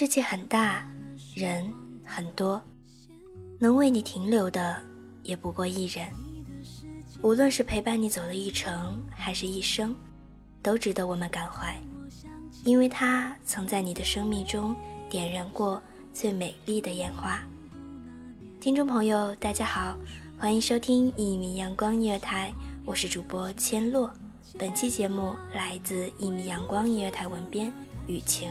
世界很大，人很多，能为你停留的也不过一人。无论是陪伴你走了一程，还是一生，都值得我们感怀，因为他曾在你的生命中点燃过最美丽的烟花。听众朋友，大家好，欢迎收听一米阳光音乐台，我是主播千落。本期节目来自一米阳光音乐台文编雨晴。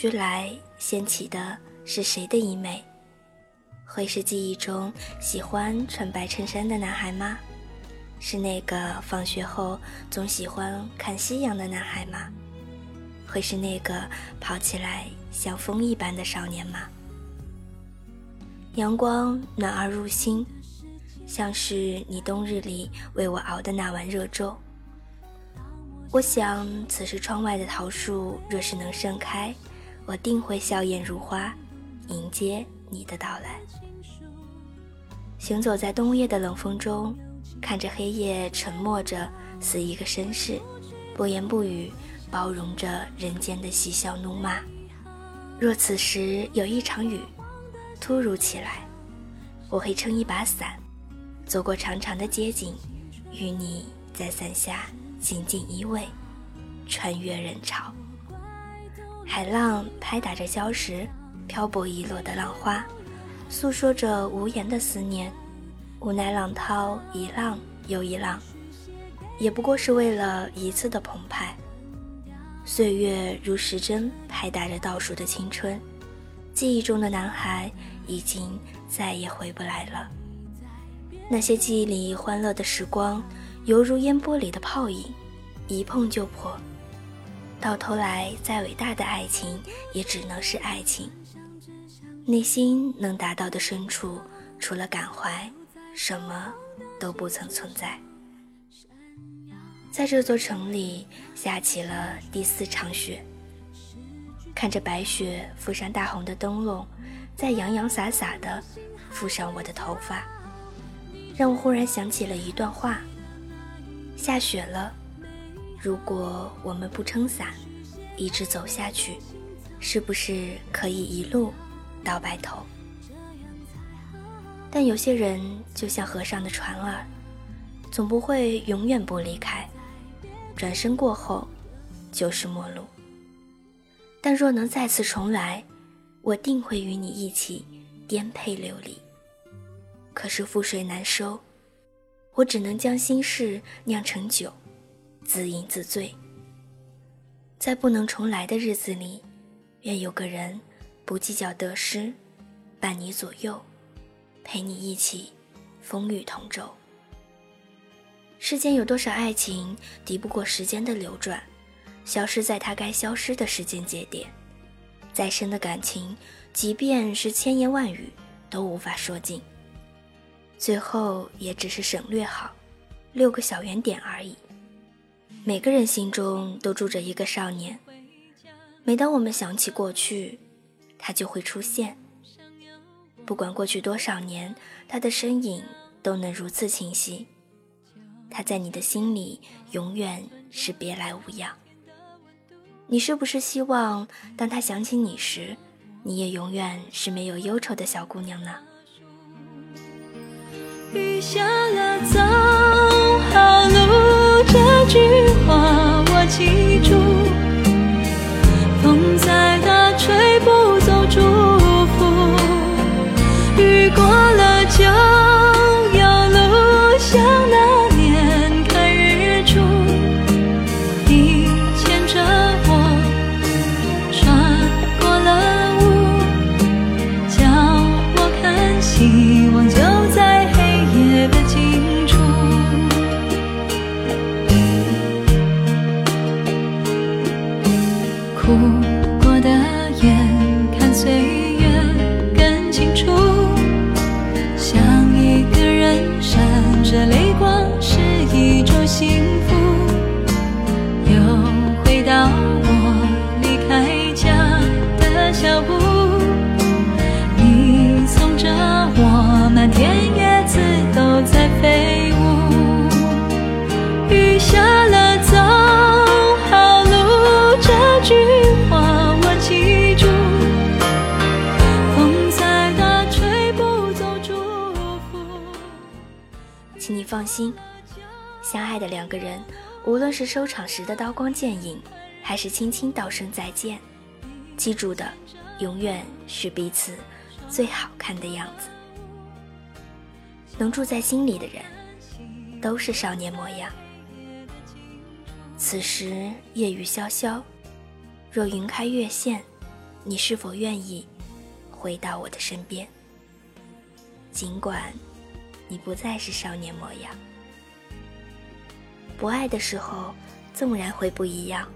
徐来，掀起的是谁的衣袂？会是记忆中喜欢穿白衬衫的男孩吗？是那个放学后总喜欢看夕阳的男孩吗？会是那个跑起来像风一般的少年吗？阳光暖而入心，像是你冬日里为我熬的那碗热粥。我想，此时窗外的桃树若是能盛开，我定会笑靥如花，迎接你的到来。行走在冬夜的冷风中，看着黑夜沉默着，似一个绅士，不言不语，包容着人间的嬉笑怒骂。若此时有一场雨，突如其来，我会撑一把伞，走过长长的街景，与你在伞下紧紧依偎，穿越人潮。海浪拍打着礁石，漂泊遗落的浪花，诉说着无言的思念。无奈浪涛一浪又一浪，也不过是为了一次的澎湃。岁月如时针拍打着倒数的青春，记忆中的男孩已经再也回不来了。那些记忆里欢乐的时光，犹如烟波里的泡影，一碰就破。到头来，再伟大的爱情，也只能是爱情。内心能达到的深处，除了感怀，什么都不曾存在。在这座城里下起了第四场雪。看着白雪覆上大红的灯笼，再洋洋洒洒地覆上我的头发，让我忽然想起了一段话：下雪了，如果我们不撑伞，一直走下去，是不是可以一路到白头？但有些人就像河上的船儿，总不会永远不离开，转身过后就是陌路。但若能再次重来，我定会与你一起颠沛流离。可是覆水难收，我只能将心事酿成酒，自饮自醉。在不能重来的日子里，愿有个人不计较得失，伴你左右，陪你一起风雨同舟。世间有多少爱情敌不过时间的流转？消失在它该消失的时间节点，再深的感情，即便是千言万语都无法说尽，最后也只是省略号，六个小圆点而已。每个人心中都住着一个少年，每当我们想起过去，他就会出现。不管过去多少年，他的身影都能如此清晰。他在你的心里永远是别来无恙。你是不是希望，当他想起你时，你也永远是没有忧愁的小姑娘呢？雨下了，不放心，相爱的两个人，无论是收场时的刀光剑影，还是轻轻道声再见，记住的永远是彼此最好看的样子。能住在心里的人，都是少年模样。此时夜雨潇潇，若云开月现，你是否愿意回到我的身边？尽管。你不再是少年模样，不爱的时候，纵然会不一样，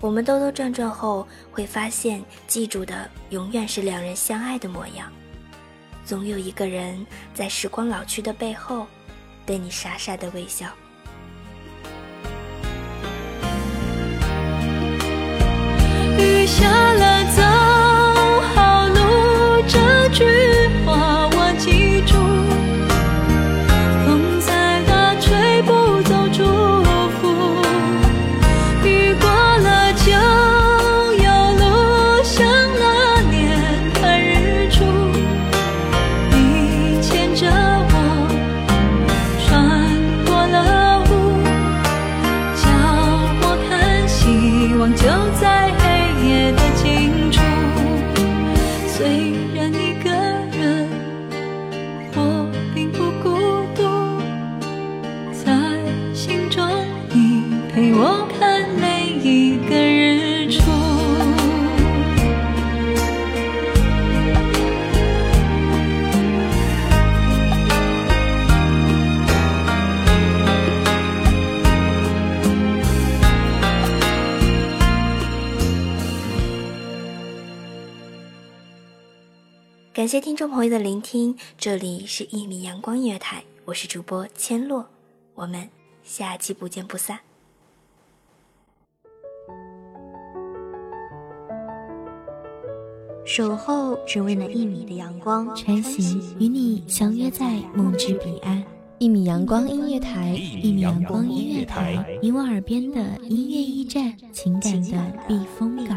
我们兜兜转转后，会发现记住的永远是两人相爱的模样。总有一个人在时光老去的背后，对你傻傻的微笑。雨下让你感谢听众朋友的聆听，这里是一米阳光音乐台，我是主播千落，我们下期不见不散。守候只为那一米的阳光，穿行与你相约在梦之彼岸。一米阳光音乐台，一米阳光音乐台，你我耳边的音乐驿站，情感的避风港。